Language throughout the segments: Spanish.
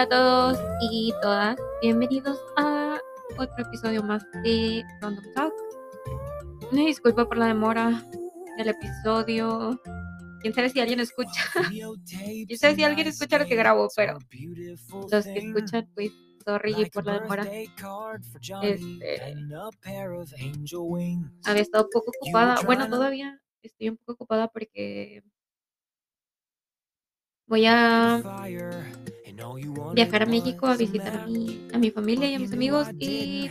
Hola a todos y todas, bienvenidos a otro episodio más de Random Talk. Me disculpo por la demora del episodio. Quién sabe si alguien escucha. Quién sabe si alguien escucha lo que grabo, pero los que escuchan, pues, sorry por la demora. Este, había estado un poco ocupada. Bueno, todavía estoy un poco ocupada porque voy a viajar a México a visitar a mi, a mi familia y a mis amigos y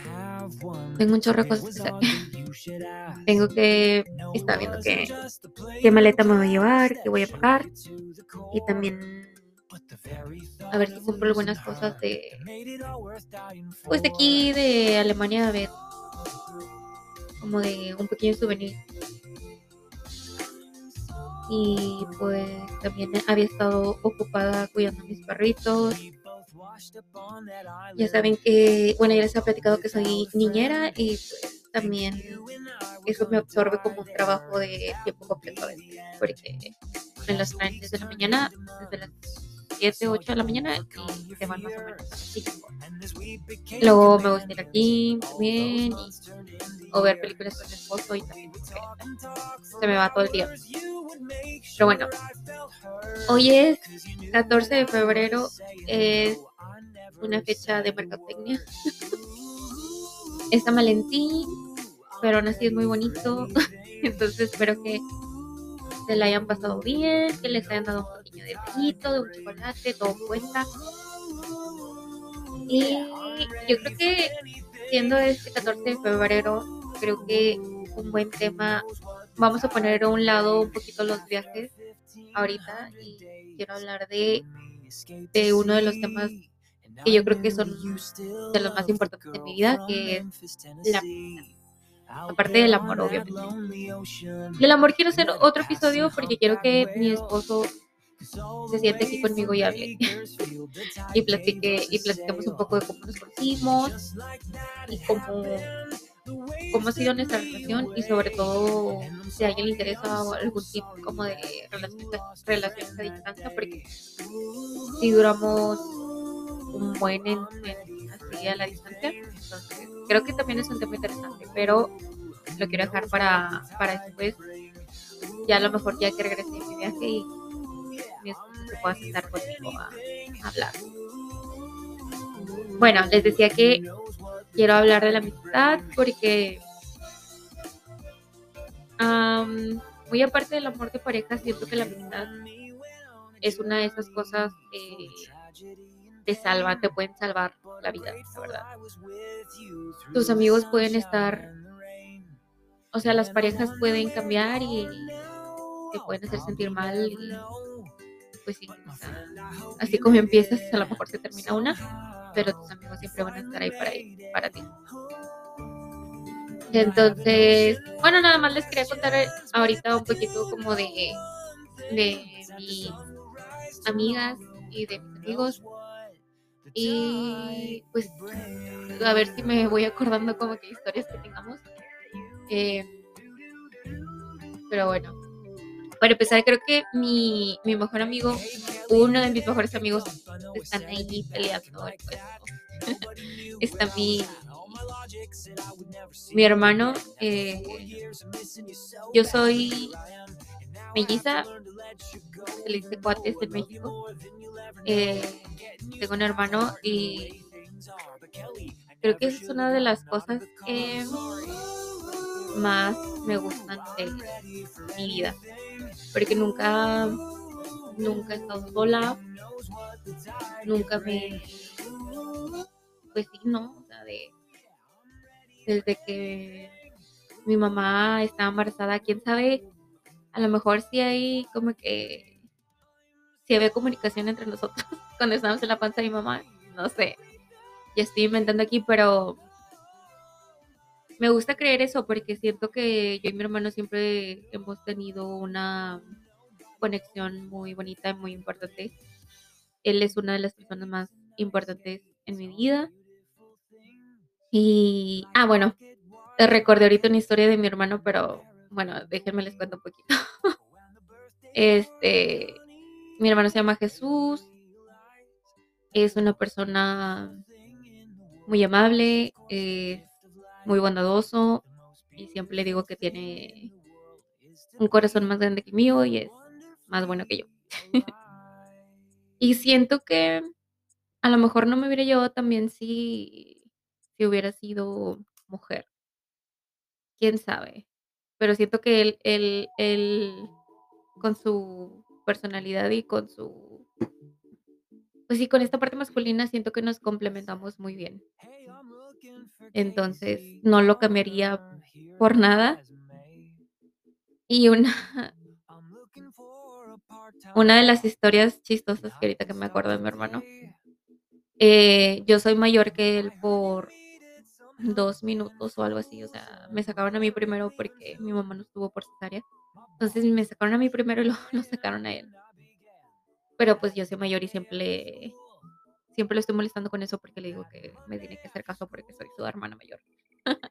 tengo un chorro de cosas que hacer. tengo que estar viendo qué, qué maleta me voy a llevar, qué voy a pagar y también a ver si compro algunas cosas de pues de aquí de Alemania a ver como de un pequeño souvenir y pues también había estado ocupada cuidando a mis perritos. Ya saben que, bueno, ya les he platicado que soy niñera y pues también eso me absorbe como un trabajo de tiempo completo porque en las clases de la mañana, desde las 7, 8 de la mañana y se van más o menos a las 5. Luego me gusta ir aquí también o ver películas con mi esposo y también se me va todo el día. Pero bueno, hoy es 14 de febrero, es una fecha de mercadotecnia. es San Valentín, pero aún así es muy bonito. Entonces espero que se la hayan pasado bien, que les hayan dado un pequeño detallito de un chocolate, todo cuenta. Y yo creo que siendo este 14 de febrero, creo que un buen tema, vamos a poner a un lado un poquito los viajes ahorita y quiero hablar de, de uno de los temas que yo creo que son de los más importantes de mi vida, que es la aparte del amor, obviamente. Del amor quiero hacer otro episodio porque quiero que mi esposo se siente aquí conmigo y hable y platique y platiquemos un poco de cómo nos conocimos y cómo cómo ha sido nuestra relación y sobre todo si a alguien le interesa algún tipo como de relaciones a distancia porque si duramos un buen en, así a la distancia. Entonces creo que también es un tema interesante pero lo quiero dejar para, para después. Ya a lo mejor ya que regrese mi viaje y mi esposo se pueda sentar conmigo a, a hablar. Bueno les decía que quiero hablar de la amistad porque muy aparte del amor de pareja, siento que la amistad es una de esas cosas que te salvan, te pueden salvar la vida, la verdad. Tus amigos pueden estar, o sea, las parejas pueden cambiar y te pueden hacer sentir mal pues sí, así como empiezas, a lo mejor se termina una pero tus amigos siempre van a estar ahí para, para ti. Entonces, bueno, nada más les quería contar ahorita un poquito como de, de mis amigas y de mis amigos. Y pues a ver si me voy acordando como que historias que tengamos. Eh, pero bueno, para empezar, creo que mi, mi mejor amigo, uno de mis mejores amigos, están ahí peleando. Está mi, mi hermano. Eh, yo soy melliza, se le dice cuates de México. Eh, tengo un hermano y creo que es una de las cosas que más me gustan de mi vida porque nunca, nunca he estado sola, nunca me, pues sí, ¿no? O sea, de, desde que mi mamá estaba embarazada, quién sabe, a lo mejor sí hay como que, si había comunicación entre nosotros cuando estábamos en la panza de mi mamá, no sé, ya estoy inventando aquí, pero me gusta creer eso porque siento que yo y mi hermano siempre hemos tenido una conexión muy bonita y muy importante. Él es una de las personas más importantes en mi vida. Y, ah, bueno, recordé ahorita una historia de mi hermano, pero bueno, déjenme les cuento un poquito. este, mi hermano se llama Jesús. Es una persona muy amable, es muy bondadoso y siempre le digo que tiene un corazón más grande que el mío y es más bueno que yo. Y siento que a lo mejor no me hubiera llevado tan bien si si hubiera sido mujer. Quién sabe, pero siento que él él él con su personalidad y con su pues sí, con esta parte masculina siento que nos complementamos muy bien. Entonces, no lo cambiaría por nada. Y una una de las historias chistosas que ahorita que me acuerdo de mi hermano, eh, yo soy mayor que él por 2 minutos o algo así, o sea, me sacaron a mí primero porque mi mamá no estuvo por cesárea. Entonces, me sacaron a mí primero y luego lo sacaron a él. Pero, pues, yo soy mayor y siempre siempre lo estoy molestando con eso porque le digo que me tiene que hacer caso porque soy su hermana mayor.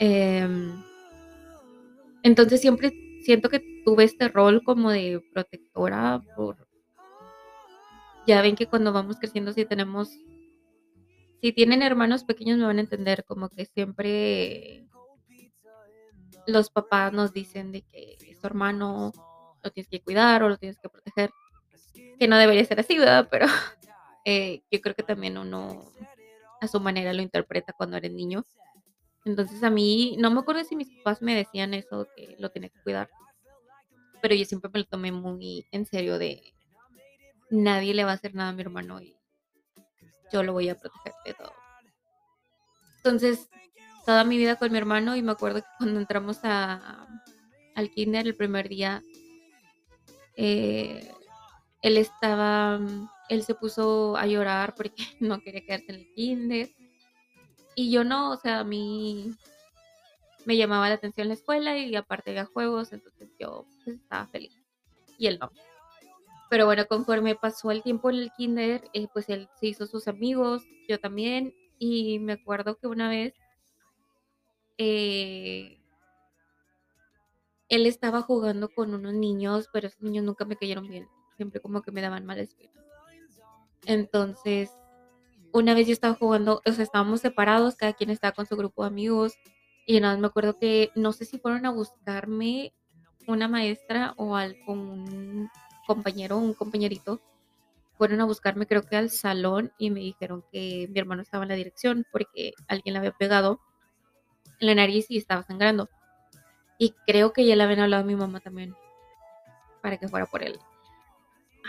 Em entonces, siempre siento que tuve este rol como de protectora por ya ven que cuando vamos creciendo, si tenemos si tienen hermanos pequeños, me van a entender, como que siempre los papás nos dicen de que es tu hermano, lo tienes que cuidar o lo tienes que proteger, que no debería ser así, ¿verdad? Pero, eh, yo creo que también uno a su manera lo interpreta cuando eres niño. Entonces, a mí no me acuerdo si mis papás me decían eso, que lo tenía que cuidar. Pero yo siempre me lo tomé muy en serio de nadie le va a hacer nada a mi hermano y yo lo voy a proteger de todo. Entonces, toda mi vida con mi hermano, y me acuerdo que cuando entramos a al kínder el primer día eh, él estaba él se puso a llorar porque no quería quedarse en el kínder. Y yo no, o sea, a mí me llamaba la atención la escuela y aparte había juegos, entonces yo, pues, estaba feliz, y él no. Pero bueno, conforme pasó el tiempo en el kínder, eh, pues él se hizo sus amigos, yo también, y me acuerdo que una vez eh él estaba jugando con unos niños, pero esos niños nunca me cayeron bien, siempre como que me daban mala espina. Entonces, una vez yo estaba jugando, o sea, estábamos separados, cada quien estaba con su grupo de amigos, y nada más me acuerdo que no sé si fueron a buscarme una maestra o algún compañero, un compañerito, fueron a buscarme, creo que al salón, y me dijeron que mi hermano estaba en la dirección porque alguien le había pegado en la nariz y estaba sangrando. Y creo que ya le habían hablado a mi mamá también para que fuera por él.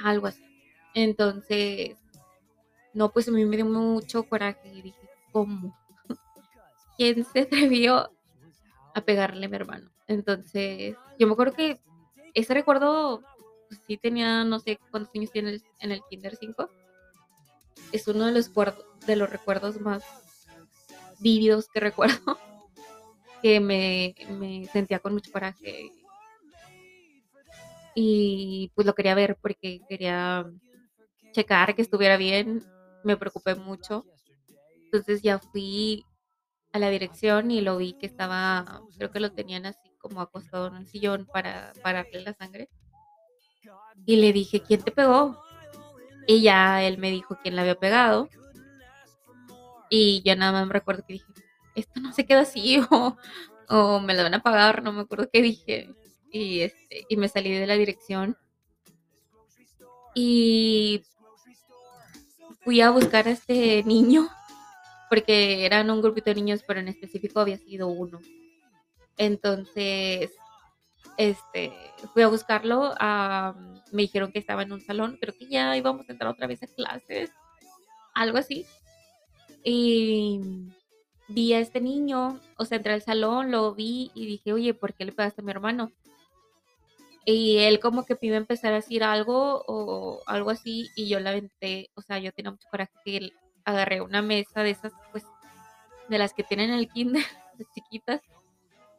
Algo así. Entonces, no, pues a mí me dio mucho coraje y dije, ¿cómo? ¿Quién se atrevió a pegarle a mi hermano? Entonces, yo me acuerdo que ese recuerdo, pues sí tenía, no sé cuántos años tiene en el kinder, ¿5? Es uno de los de los recuerdos más vívidos que recuerdo, que me me sentía con mucho coraje. Y, pues, lo quería ver porque quería checar que estuviera bien, me preocupé mucho. Entonces, ya fui a la dirección y lo vi que estaba creo que lo tenían así como acostado en un sillón para pararle la sangre. Y le dije: "¿Quién te pegó?". Y ya él me dijo quién le había pegado. Y ya nada más me recuerdo que dije: "Esto no se queda así, o o me lo van a pagar", no me acuerdo qué dije. Y, este, y me salí de la dirección. Y fui a buscar a este niño, porque eran un grupito de niños, pero en específico había sido uno. Entonces, este, fui a buscarlo, am, me dijeron que estaba en un salón, creo que ya íbamos a entrar otra vez a clases, algo así. Y vi a este niño, o sea, entré al salón, lo vi y dije: "Oye, ¿por qué le pegaste a mi hermano?". Y él como que iba empezar a decir algo o algo así, y yo le aventé, o sea, yo tenía mucho coraje que él agarré una mesa de esas, pues, de las que tienen en el kínder, las chiquitas,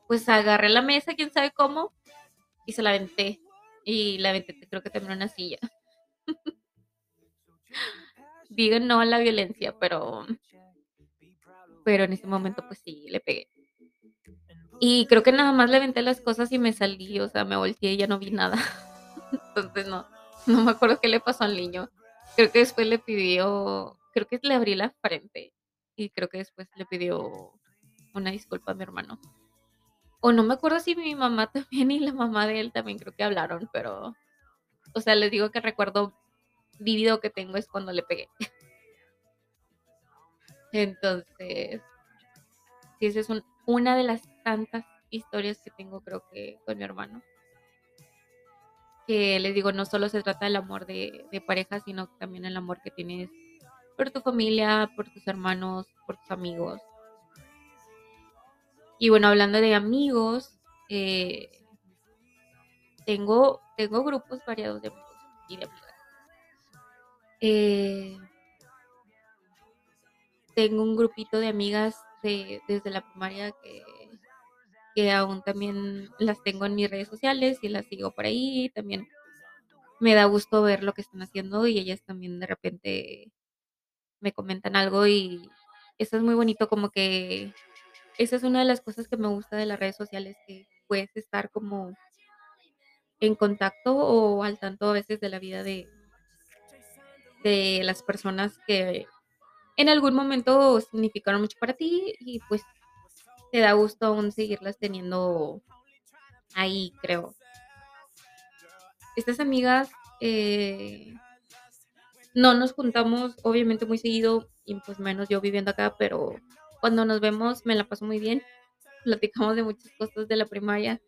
pues, agarré la mesa, quién sabe cómo, y se la aventé, y la aventé, creo que también una silla. Digo no a la violencia, pero pero en ese momento, pues sí, le pegué. Y creo que nada más le aventé las cosas y me salí, o sea, me volteé y ya no vi nada. Entonces no, no me acuerdo qué le pasó al niño. Creo que después le pidió, creo que le abrí la frente y creo que después le pidió una disculpa a mi hermano. O no me acuerdo si mi mamá también y la mamá de él también creo que hablaron, pero, o sea, les digo que recuerdo vívido que tengo es cuando le pegué. Entonces, sí, esa es una de las tantas historias que tengo creo que con mi hermano. Que les digo, no solo se trata del amor de, de pareja, sino también el amor que tienes por tu familia, por tus hermanos, por tus amigos. Y bueno, hablando de amigos, eh, tengo, tengo grupos variados de amigos y de amigas. Eh, tengo un grupito de amigas de, desde la primaria que, que aún también las tengo en mis redes sociales y las sigo por ahí. También me da gusto ver lo que están haciendo y ellas también de repente me comentan algo y eso es muy bonito como que esa es una de las cosas que me gusta de las redes sociales, que puedes estar como en contacto o al tanto a veces de la vida de, de las personas que en algún momento significaron mucho para ti y pues te da gusto aún seguirlas teniendo ahí, creo. Estas amigas eh, no nos juntamos obviamente muy seguido y pues menos yo viviendo acá, pero cuando nos vemos me la paso muy bien. Platicamos de muchas cosas de la primaria.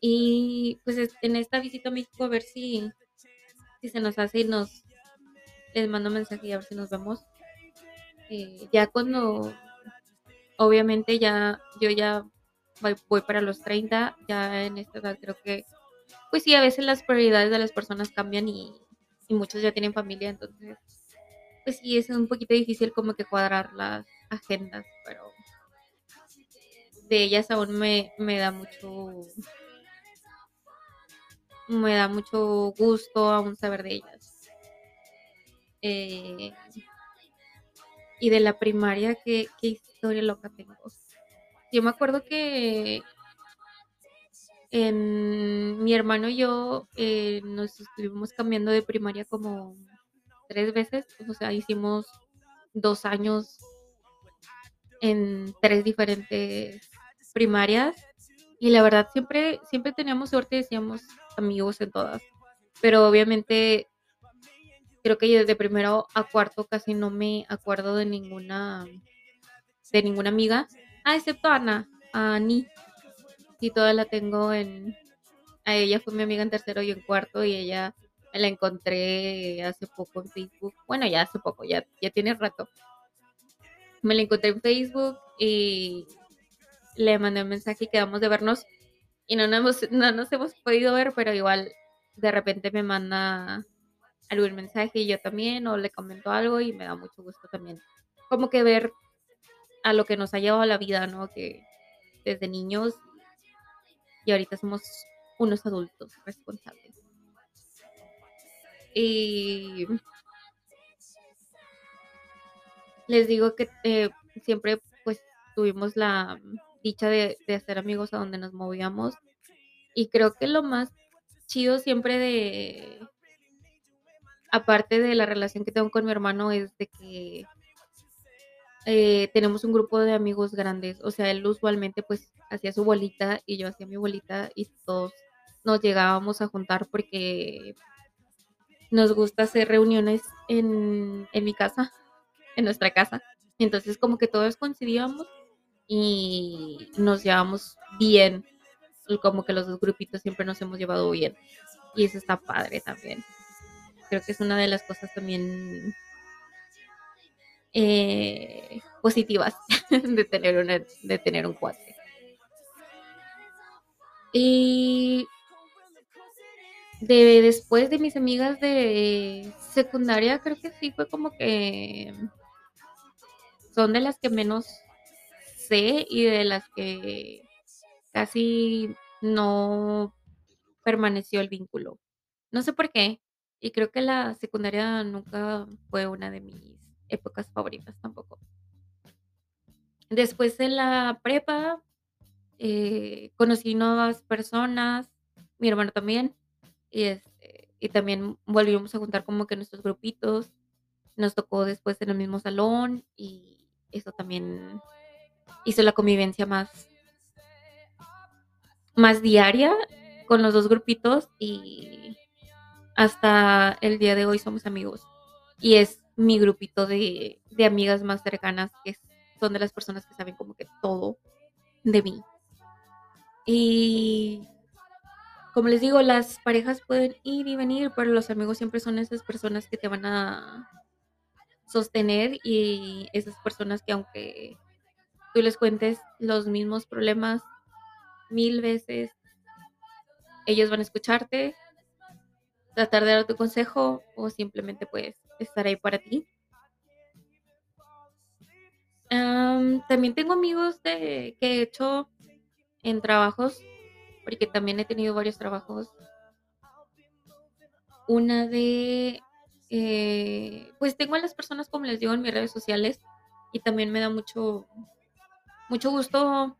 Y pues en esta visita a México a ver si, si se nos hace y nos les mando mensaje y a ver si nos vemos. Eh, ya cuando obviamente ya yo ya voy, voy, para los 30, ya en esta edad creo que pues sí, a veces las prioridades de las personas cambian y, y muchos ya tienen familia, entonces pues sí, es un poquito difícil como que cuadrar las agendas, pero de ellas aún me, me da mucho me da mucho gusto aún saber de ellas. Eh, y de la primaria, ¿qué, ¿qué, historia loca tengo? Yo me acuerdo que mi hermano y yo eh, nos estuvimos cambiando de primaria como tres veces, o sea, hicimos dos años en tres diferentes primarias y la verdad siempre siempre teníamos suerte, decíamos amigos en todas, pero obviamente creo que desde primero a cuarto casi no me acuerdo de ninguna de ninguna amiga, ah, excepto Ana, Ani, y toda la tengo en a ella fue mi amiga en tercero y en cuarto y ella me la encontré hace poco en Facebook. Bueno, ya hace poco, ya, ya tiene rato. Me la encontré en Facebook y le mandé un mensaje y quedamos de vernos. Y no nos, no nos hemos podido ver, pero igual de repente me manda algún mensaje y yo también, o le comento algo y me da mucho gusto también. Como que ver a lo que nos ha llevado la vida, ¿no? Que desde niños y ahorita somos unos adultos responsables. Y les digo que eh, siempre pues tuvimos la dicha de, de, hacer amigos a donde nos movíamos y creo que lo más chido siempre de aparte de la relación que tengo con mi hermano es de que eh, tenemos un grupo de amigos grandes, o sea, él usualmente pues hacía su bolita y yo hacía mi bolita y todos nos llegábamos a juntar porque nos gusta hacer reuniones en, en mi casa, en nuestra casa. Entonces como que todos coincidíamos y nos llevamos bien, como que los dos grupitos siempre nos hemos llevado bien. Y eso está padre también. Creo que es una de las cosas también eh, positivas de tener, una, de tener un cuate. Y de después de mis amigas de secundaria, creo que sí fue como que son de las que menos sé y de las que casi no permaneció el vínculo. No sé por qué. Y creo que la secundaria nunca fue una de mis épocas favoritas tampoco. Después de la prepa, eh, conocí nuevas personas, mi hermano también, y, este, y también volvimos a juntar como que nuestros grupitos. Nos tocó después en el mismo salón y eso también hizo la convivencia más más diaria con los dos grupitos y hasta el día de hoy somos amigos. Y es mi grupito de, de amigas más cercanas que son de las personas que saben como que todo de mí. Y como les digo, las parejas pueden ir y venir, pero los amigos siempre son esas personas que te van a sostener y esas personas que aunque tú les cuentes los mismos problemas mil veces, ellos van a escucharte, tratar de dar tu consejo o simplemente pues estar ahí para ti. también tengo amigos de, que he hecho en trabajos, porque también he tenido varios trabajos. Una de, eh, pues tengo a las personas, como les digo, en mis redes sociales y también me da mucho, mucho gusto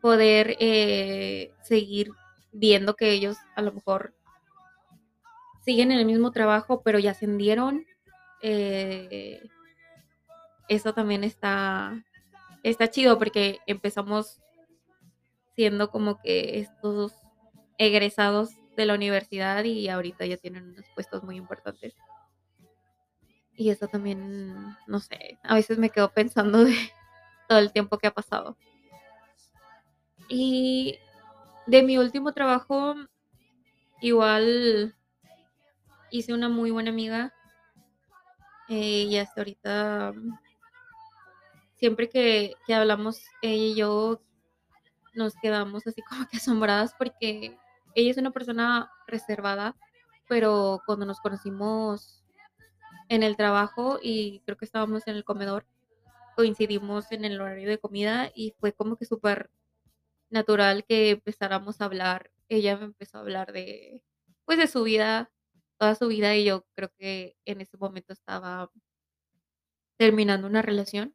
poder eh, seguir viendo que ellos a lo mejor siguen en el mismo trabajo, pero ya ascendieron. Eh, eso también está, está chido porque empezamos siendo como que estos egresados de la universidad y ahorita ya tienen unos puestos muy importantes. Y eso también, no sé, a veces me quedo pensando de todo el tiempo que ha pasado. Y de mi último trabajo, igual hice una muy buena amiga. Eh, y hasta ahorita, siempre que, que hablamos, ella y yo nos quedamos así como que asombradas porque ella es una persona reservada, pero cuando nos conocimos en el trabajo y creo que estábamos en el comedor, coincidimos en el horario de comida y fue como que súper natural que empezáramos a hablar. Ella me empezó a hablar de, pues, de su vida, toda su vida, y yo creo que en ese momento estaba terminando una relación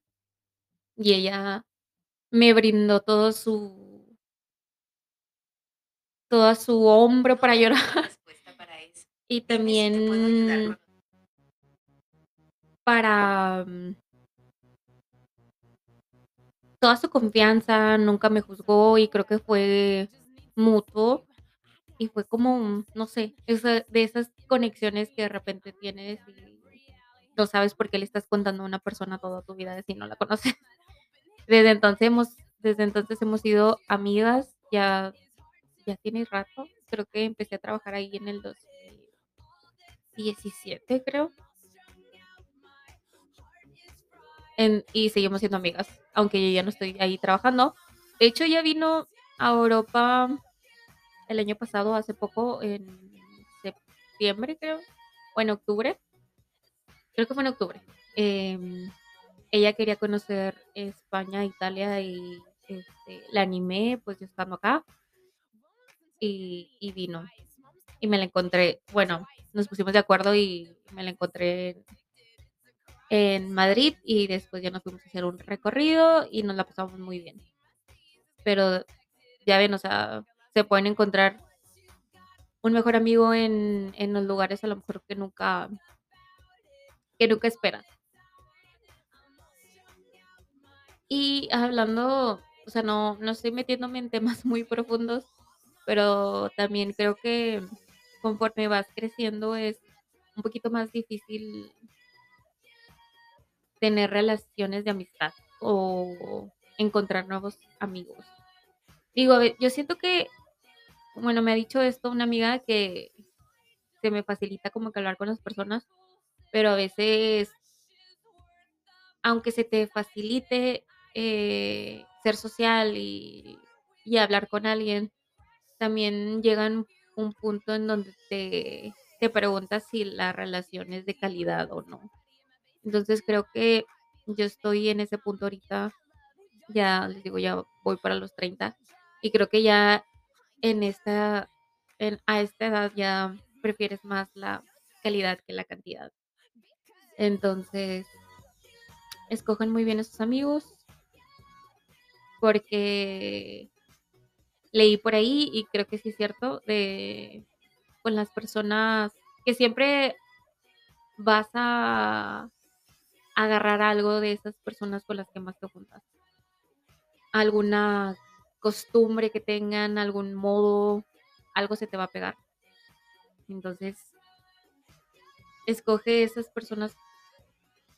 y ella me brindó todo su toda su hombro para llorar. Y también para mm, toda su confianza, nunca me juzgó y creo que fue mutuo y fue como, no sé, esa, de esas conexiones que de repente tienes y no sabes por qué le estás contando a una persona toda tu vida si no la conoces. Desde entonces hemos, desde entonces hemos sido amigas, ya, ya tiene rato, creo que empecé a trabajar ahí en el 2017, creo. y seguimos siendo amigas, aunque yo ya no estoy ahí trabajando. De hecho, ya vino a Europa el año pasado, hace poco, en septiembre, creo, o en octubre. Creo que fue en octubre. Em, ella quería conocer España, Italia y este, la animé, pues yo estando acá. Y, y, vino. Y me la encontré, bueno, nos pusimos de acuerdo y me la encontré en Madrid y después ya nos fuimos a hacer un recorrido y nos la pasamos muy bien. Pero ya ven, o sea, se pueden encontrar un mejor amigo en, en los lugares a lo mejor que nunca que nunca esperas. Y hablando, o sea, no, no estoy metiéndome en temas muy profundos, pero también creo que conforme vas creciendo es un poquito más difícil tener relaciones de amistad o encontrar nuevos amigos. Digo, yo siento que, bueno, me ha dicho esto una amiga que se me facilita como que hablar con las personas, pero a veces, aunque se te facilite eh, ser social y, y, hablar con alguien, también llegan un punto en donde te, te preguntas si la relación es de calidad o no. Entonces creo que yo estoy en ese punto ahorita, ya les digo, ya voy para los 30 y creo que ya en esta, en, a esta edad ya prefieres más la calidad que la cantidad. Entonces, escogen muy bien a sus amigos porque leí por ahí y creo que sí es cierto de con las personas que siempre vas a agarrar algo de esas personas con las que más te juntas. Alguna costumbre que tengan, algún modo, algo se te va a pegar. Entonces, escoge esas personas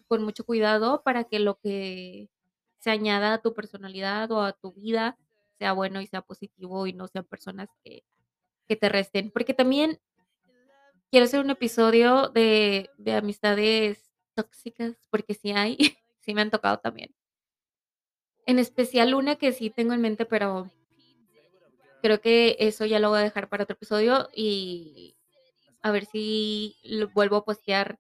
con mucho cuidado para que lo que se añada a tu personalidad o a tu vida sea bueno y sea positivo y no sean personas que, te resten. Porque también quiero hacer un episodio de, de amistades tóxicas, porque sí hay, sí me han tocado también. En especial una que sí tengo en mente, pero creo que eso ya lo voy a dejar para otro episodio y a ver si vuelvo a postear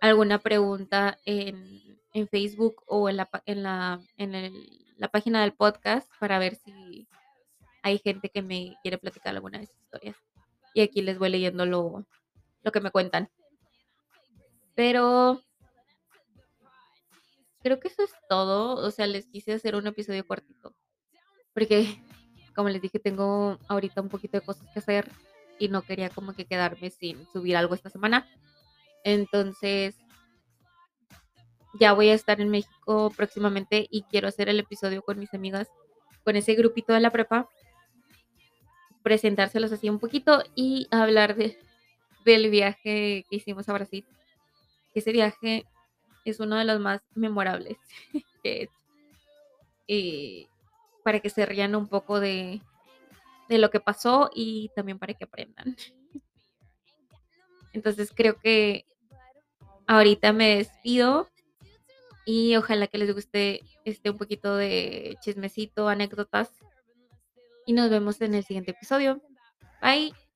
alguna pregunta en, en Facebook o en la, en, la, en el- la página del podcast para ver si hay gente que me quiere platicar alguna de sus historias. Y aquí les voy leyendo lo, lo que me cuentan. Pero creo que eso es todo. O sea, les quise hacer un episodio cortito. Porque, como les dije, tengo ahorita un poquito de cosas que hacer y no quería como que quedarme sin subir algo esta semana. Entonces, ya voy a estar en México próximamente y quiero hacer el episodio con mis amigas, con ese grupito de la prepa, presentárselos así un poquito y hablar de, del viaje que hicimos a Brasil. Ese viaje es uno de los más memorables que hecho. Y para que se rían un poco de, de lo que pasó y también para que aprendan. Entonces creo que ahorita me despido y ojalá que les guste este un poquito de chismecito, anécdotas y nos vemos en el siguiente episodio. Bye.